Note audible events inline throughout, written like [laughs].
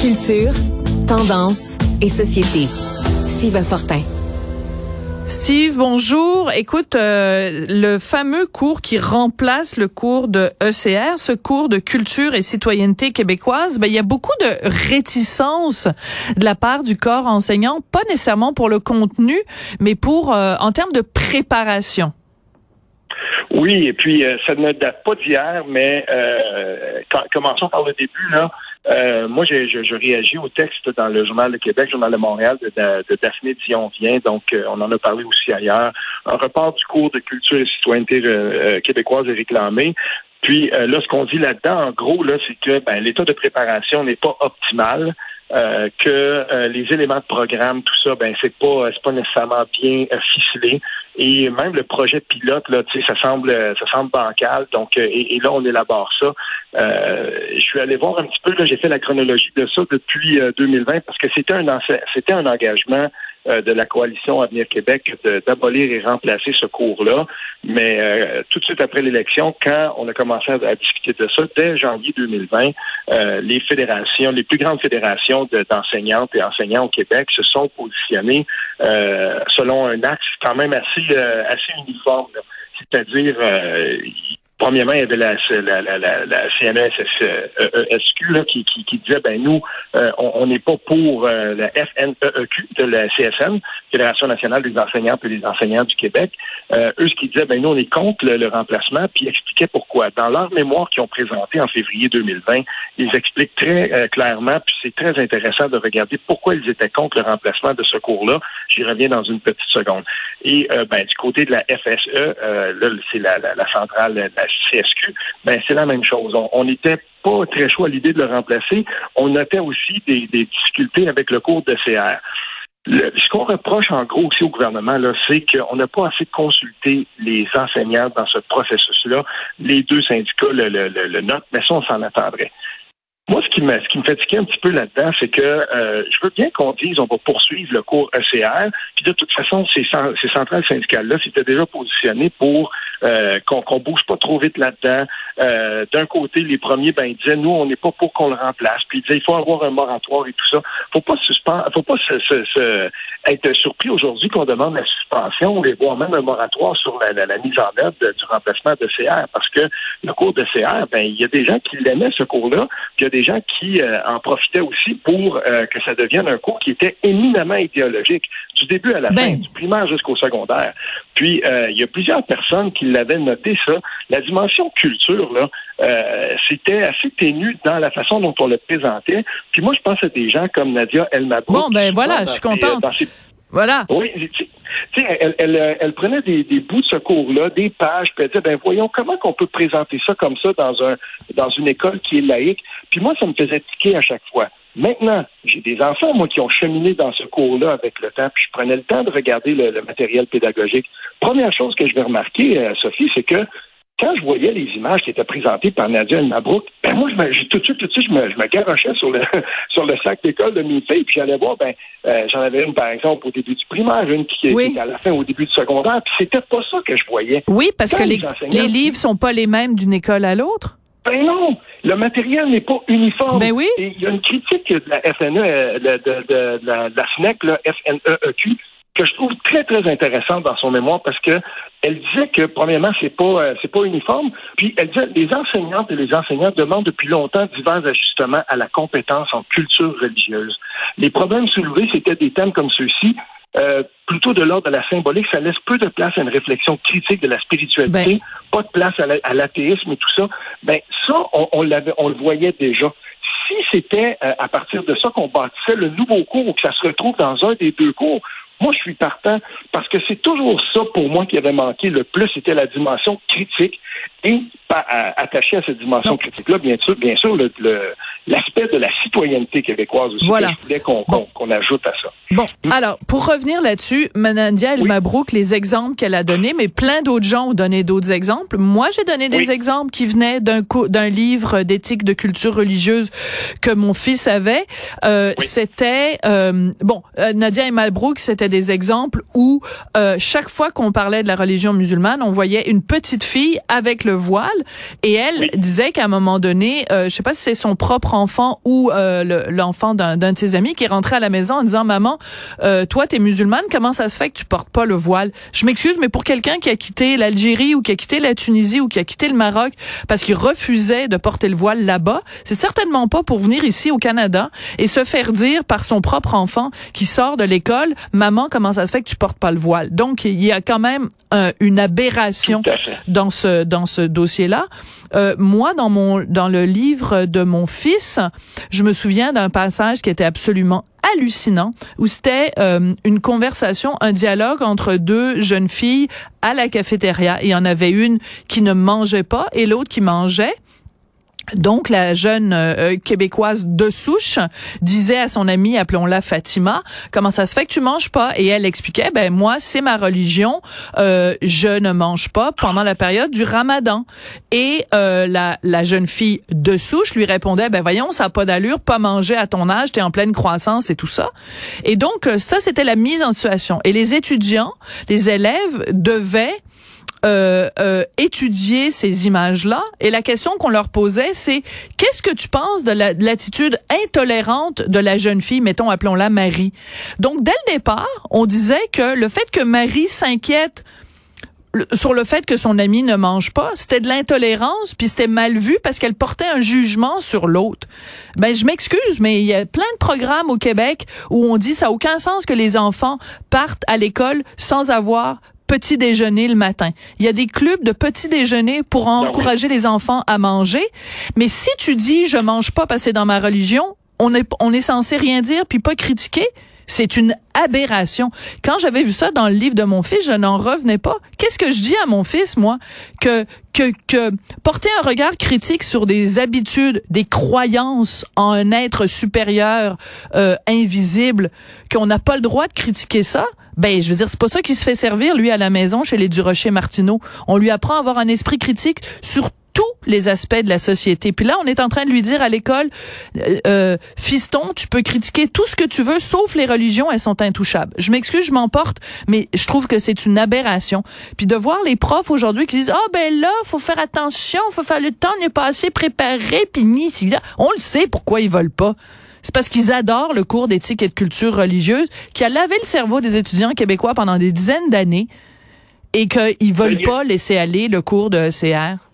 Culture, tendance et société. Steve Fortin. Steve, bonjour. Écoute, euh, le fameux cours qui remplace le cours de ECR, ce cours de culture et citoyenneté québécoise, ben, il y a beaucoup de réticence de la part du corps enseignant, pas nécessairement pour le contenu, mais pour euh, en termes de préparation. Oui, et puis euh, ça ne date pas d'hier, mais euh, commençons par le début. Là. Euh, moi, je, je, réagis au texte dans le Journal de Québec, Journal de Montréal de, de, Daphné Dion-Vient, donc on en a parlé aussi ailleurs. Un report du cours de culture et citoyenneté québécoise est réclamé. Puis là, ce qu'on dit là-dedans, en gros, là, c'est que ben, l'état de préparation n'est pas optimal. Euh, que euh, les éléments de programme, tout ça, ben c'est pas c'est pas nécessairement bien euh, ficelé. Et même le projet pilote, là, ça semble ça semble bancal. Donc, et, là, on élabore ça. je suis allé voir un petit peu, là, j'ai fait la chronologie de ça depuis 2020 parce que c'était un c'était un engagement euh, de la coalition Avenir Québec d'abolir et remplacer ce cours-là. Mais euh, tout de suite après l'élection, quand on a commencé à, discuter de ça, dès janvier 2020, euh, les fédérations, les plus grandes fédérations d'enseignantes et enseignants au Québec se sont positionnées selon un axe quand même assez assez uniforme. C'est-à-dire, Premièrement, il y avait la, la, la, la, la CNESQ e là, qui, qui, qui, disait ben nous, euh, on n'est pas pour euh, la FNEEQ de la CSN, Fédération nationale des enseignantes et des enseignants du Québec. Euh, eux, ce qu'ils disaient, ben nous, on est contre le, remplacement, puis expliquaient pourquoi. Dans leur mémoire qu'ils ont présenté en février 2020, ils expliquent très clairement, puis c'est très intéressant de regarder pourquoi ils étaient contre le remplacement de ce cours-là. J'y reviens dans une petite seconde. Et ben, du côté de la FSE, là, c'est la, la, la centrale, CSQ, ben c'est la même chose. On n'était pas très chaud à l'idée de le remplacer. On notait aussi des, difficultés avec le cours de CR. ce qu'on reproche en gros aussi au gouvernement, c'est qu'on n'a pas assez consulté les enseignants dans ce processus-là. Les deux syndicats le, le, le, notent, mais ça, on s'en attendrait. Moi, ce qui me, ce qui me fatiguait un petit peu là-dedans, c'est que euh, je veux bien qu'on dise on va poursuivre le cours ECR, puis de toute façon, ces, ces centrales syndicales-là s'étaient déjà positionnées pour euh, qu'on ne bouge pas trop vite là-dedans. Euh, d'un côté, les premiers, ben, ils disaient, nous, on n'est pas pour qu'on le remplace. Puis ils disaient, il faut avoir un moratoire et tout ça. Faut pas suspendre, faut pas se, se, être surpris aujourd'hui qu'on demande la suspension, ou voire même un moratoire sur la, la, mise en œuvre du remplacement de CR, parce que le cours de CR, ben, il y a des gens qui l'aimaient ce cours-là, puis il y a des gens qui euh, en profitaient aussi pour que ça devienne un cours qui était éminemment idéologique, du début à la fin, ben. du primaire jusqu'au secondaire. Puis il y a plusieurs personnes qui l'avait noté ça. La dimension culture, là, euh, c'était assez ténu dans la façon dont on le présentait. Puis moi, je pense à des gens comme Nadia Elmabou. Bon, ben voilà, je suis contente. Voilà. Oui, tu sais, elle, elle, elle, prenait des, des bouts de ce cours-là, des pages, puis elle disait, ben voyons, comment qu'on peut présenter ça comme ça dans un dans une école qui est laïque? Puis moi, ça me faisait tiquer à chaque fois. Maintenant, j'ai des enfants, moi, qui ont cheminé dans ce cours-là avec le temps, puis je prenais le temps de regarder le, matériel pédagogique. Première chose que je vais remarquer, euh, Sophie, c'est que quand je voyais les images qui étaient présentées par Nadia Mabrouk, ben moi, je tout de suite, tout de suite, je me, je me garochais sur le, [laughs] sur le sac d'école de mes filles, puis j'allais voir, ben, euh, j'en avais une, par exemple, au début du primaire, une qui était à la fin, au début du secondaire, puis c'était pas ça que je voyais. Oui, parce que les, les livres sont pas les mêmes d'une école à l'autre. Ben non, le matériel n'est pas uniforme. Ben oui. il y a une critique de la FNE, euh, de, de, de, la, de FNEC, là, FNEEQ, que je trouve très très intéressante dans son mémoire parce que elle disait que premièrement c'est pas euh, c'est pas uniforme, puis elle disait les enseignantes et les enseignants demandent depuis longtemps divers ajustements à la compétence en culture religieuse. Les problèmes soulevés c'était des thèmes comme ceux-ci euh, plutôt de l'ordre de la symbolique, ça laisse peu de place à une réflexion critique de la spiritualité, ben. pas de place à l'athéisme et tout ça. Ben ça, on, on, l'avait, on le voyait déjà. Si c'était euh, à partir de ça qu'on bâtissait le nouveau cours ou que ça se retrouve dans un des deux cours, moi, je suis partant parce que c'est toujours ça pour moi qui avait manqué le plus, c'était la dimension critique et attaché à cette dimension critique-là, bien sûr, bien sûr, l'aspect de la citoyenneté québécoise aussi. Voilà. je voulais qu'on ajoute à ça. Bon, hmm. alors pour revenir là-dessus, Manandia El Mabrouk, les exemples qu'elle a donnés, mais plein d'autres gens ont donné d'autres exemples. Moi, j'ai donné des exemples qui venaient d'un d'un livre d'éthique de culture religieuse que mon fils avait. Euh, C'était euh, bon, euh, Nadia El Mabrouk, c'était des exemples où euh, chaque fois qu'on parlait de la religion musulmane, on voyait une petite fille avec le voile. Et elle disait qu'à un moment donné, euh, je sais pas si c'est son propre enfant ou euh, l'enfant d'un de ses amis qui est rentré à la maison en disant maman, euh, toi t'es musulmane, comment ça se fait que tu portes pas le voile? Je m'excuse, mais pour quelqu'un qui a quitté l'Algérie ou qui a quitté la Tunisie ou qui a quitté le Maroc parce qu'il refusait de porter le voile là-bas, c'est certainement pas pour venir ici au Canada et se faire dire par son propre enfant qui sort de l'école, maman, comment ça se fait que tu portes pas le voile? Donc il y a quand même une aberration dans ce dans ce dossier-là. Euh, moi, dans mon dans le livre de mon fils, je me souviens d'un passage qui était absolument hallucinant où c'était euh, une conversation, un dialogue entre deux jeunes filles à la cafétéria. Il y en avait une qui ne mangeait pas et l'autre qui mangeait. Donc la jeune euh, québécoise de souche disait à son amie, appelons-la Fatima, comment ça se fait que tu manges pas Et elle expliquait, ben moi c'est ma religion, euh, je ne mange pas pendant la période du Ramadan. Et euh, la, la jeune fille de souche lui répondait, ben voyons, ça a pas d'allure, pas manger à ton âge, t'es en pleine croissance et tout ça. Et donc ça c'était la mise en situation. Et les étudiants, les élèves devaient euh, euh, ces images-là. Et la question qu'on leur posait, c'est qu'est-ce que tu penses de l'attitude intolérante de la jeune fille, mettons, appelons-la Marie? Donc, dès le départ, on disait que le fait que Marie s'inquiète sur le fait que son ami ne mange pas, c'était de l'intolérance, puis c'était mal vu parce qu'elle portait un jugement sur l'autre. Ben je m'excuse, mais il y a plein de programmes au Québec où on dit ça n'a aucun sens que les enfants partent à l'école sans avoir petit déjeuner le matin. Il y a des clubs de petit déjeuner pour ben encourager les enfants à manger. Mais si tu dis je mange pas parce que c'est dans ma religion, on est on est censé rien dire puis pas critiquer. C'est une aberration. Quand j'avais vu ça dans le livre de mon fils, je n'en revenais pas. Qu'est-ce que je dis à mon fils, moi? Que, que, que porter un regard critique sur des habitudes, des croyances en un être supérieur, euh, invisible, qu'on n'a pas le droit de critiquer ça, ben, je veux dire, c'est pas ça qui se fait servir, lui, à la maison, chez les Durocher Martineau. On lui apprend à avoir un esprit critique sur tous les aspects de la société. Puis là, on est en train de lui dire à l'école, euh, euh, fiston, tu peux critiquer tout ce que tu veux, sauf les religions, elles sont intouchables. Je m'excuse, je m'emporte, mais je trouve que c'est une aberration. Puis de voir les profs aujourd'hui qui disent, ah oh, ben là, faut faire attention, faut faire le temps n'est pas assez préparé, puis ni, on le sait pourquoi ils veulent pas. C'est parce qu'ils adorent le cours d'éthique et de culture religieuse qui a lavé le cerveau des étudiants québécois pendant des dizaines d'années et qu'ils veulent pas laisser aller le cours de ECR.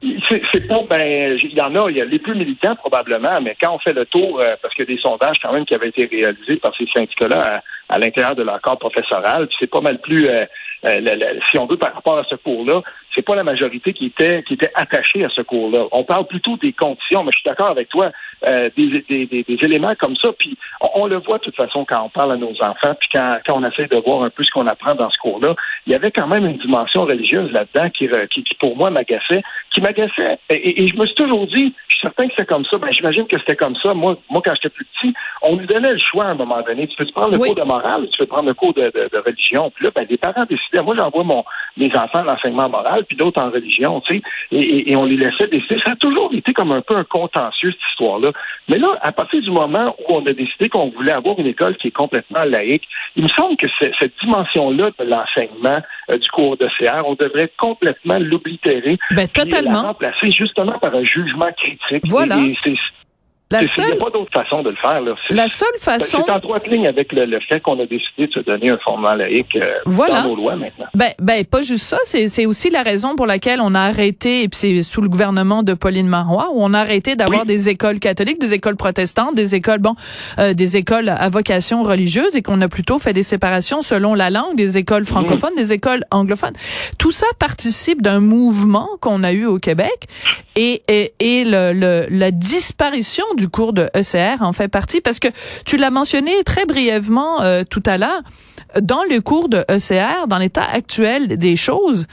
C'est pas, ben, il y en a, il y a les plus militants probablement, mais quand on fait le tour, euh, parce qu'il y a des sondages quand même qui avaient été réalisés par ces syndicats-là à, l'intérieur de leur corps professoral, c'est pas mal plus, euh, euh, si on veut par rapport à ce cours-là, c'est pas la majorité qui était qui était attachée à ce cours-là. On parle plutôt des conditions, mais je suis d'accord avec toi, euh, des, des, des, éléments comme ça. Puis on, le voit de toute façon quand on parle à nos enfants, puis quand, quand on essaie de voir un peu ce qu'on apprend dans ce cours-là, il y avait quand même une dimension religieuse là-dedans qui, qui, qui, pour moi m'agaçait, qui m'agaçait. Et, je me suis toujours dit, je suis certain que c'est comme ça. Ben j'imagine que c'était comme ça. Moi, moi quand j'étais plus petit, on nous donnait le choix à un moment donné. Tu peux prendre le cours de morale, tu peux prendre le cours de, de, de religion? Puis là, ben, les parents décidaient. Moi, j'envoie mon mes enfants à l'enseignement moral puis d'autres en religion, tu sais, et, on les laissait décider. Ça a toujours été comme un peu un contentieux, cette histoire-là. Mais là, à partir du moment où on a décidé qu'on voulait avoir une école qui est complètement laïque, il me semble que cette dimension-là de l'enseignement euh, du cours de CR, on devrait complètement l'oblitérer. Ben, totalement. la remplacer justement par un jugement critique. Voilà. La seule... Il n'y a pas d'autre façon de le faire. Là. La seule façon... C'est en droite ligne avec le, fait qu'on a décidé de se donner un format laïque euh, voilà. dans nos lois maintenant. Ben, ben pas juste ça, c'est aussi la raison pour laquelle on a arrêté, et puis c'est sous le gouvernement de Pauline Marois, où on a arrêté d'avoir des écoles catholiques, des écoles protestantes, des écoles, bon, euh, des écoles à vocation religieuse, et qu'on a plutôt fait des séparations selon la langue, des écoles francophones, des écoles anglophones. Tout ça participe d'un mouvement qu'on a eu au Québec, et, et, et le, le, la disparition du cours de ECR en fait partie parce que tu l'as mentionné très brièvement euh, tout à l'heure. Dans le cours de ECR, dans l'état actuel des choses,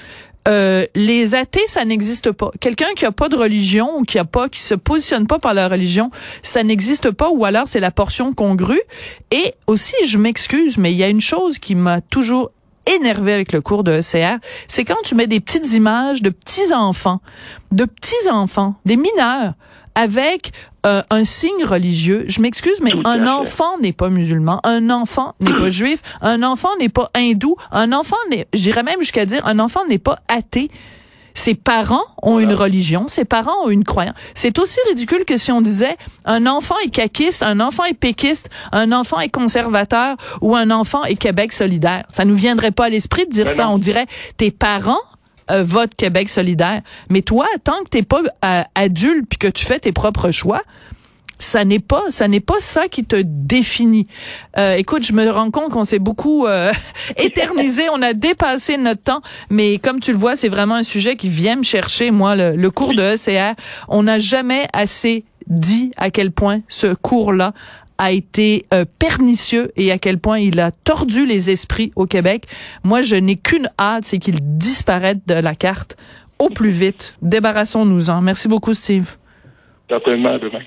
euh, les athées, ça n'existe pas. Quelqu'un qui a pas de religion ou qui a pas, qui se positionne pas par la religion, ça n'existe pas. Ou alors c'est la portion congrue. Et aussi, je m'excuse, mais il y a une chose qui m'a toujours énervé avec le cours de ECR, c'est quand tu mets des petites images de petits enfants, de petits enfants, des mineurs avec euh, un signe religieux. Je m'excuse, mais un enfant n'est pas musulman, un enfant n'est pas [clears throat] juif, un enfant n'est pas hindou, un enfant n'est, j'irais même jusqu'à dire, un enfant n'est pas athée. Ses parents ont une religion, ses parents ont une croyance. C'est aussi ridicule que si on disait un enfant est caquiste, un enfant est péquiste, un enfant est conservateur ou un enfant est Québec solidaire. Ça nous viendrait pas à l'esprit de dire Ben ça. non. On dirait tes parents euh, votent Québec solidaire. Mais toi, tant que t'es pas euh, adulte puis que tu fais tes propres choix, ça n'est pas ça n'est pas ça qui te définit. Euh, écoute, je me rends compte qu'on s'est beaucoup euh, [laughs] éternisé, on a dépassé notre temps, mais comme tu le vois, c'est vraiment un sujet qui vient me chercher moi le, le cours de ECR, on n'a jamais assez dit à quel point ce cours-là a été euh, pernicieux et à quel point il a tordu les esprits au Québec. Moi, je n'ai qu'une hâte, c'est qu'il disparaisse de la carte au plus vite. Débarrassons-nous-en. Merci beaucoup, Steve. Certainement, demain.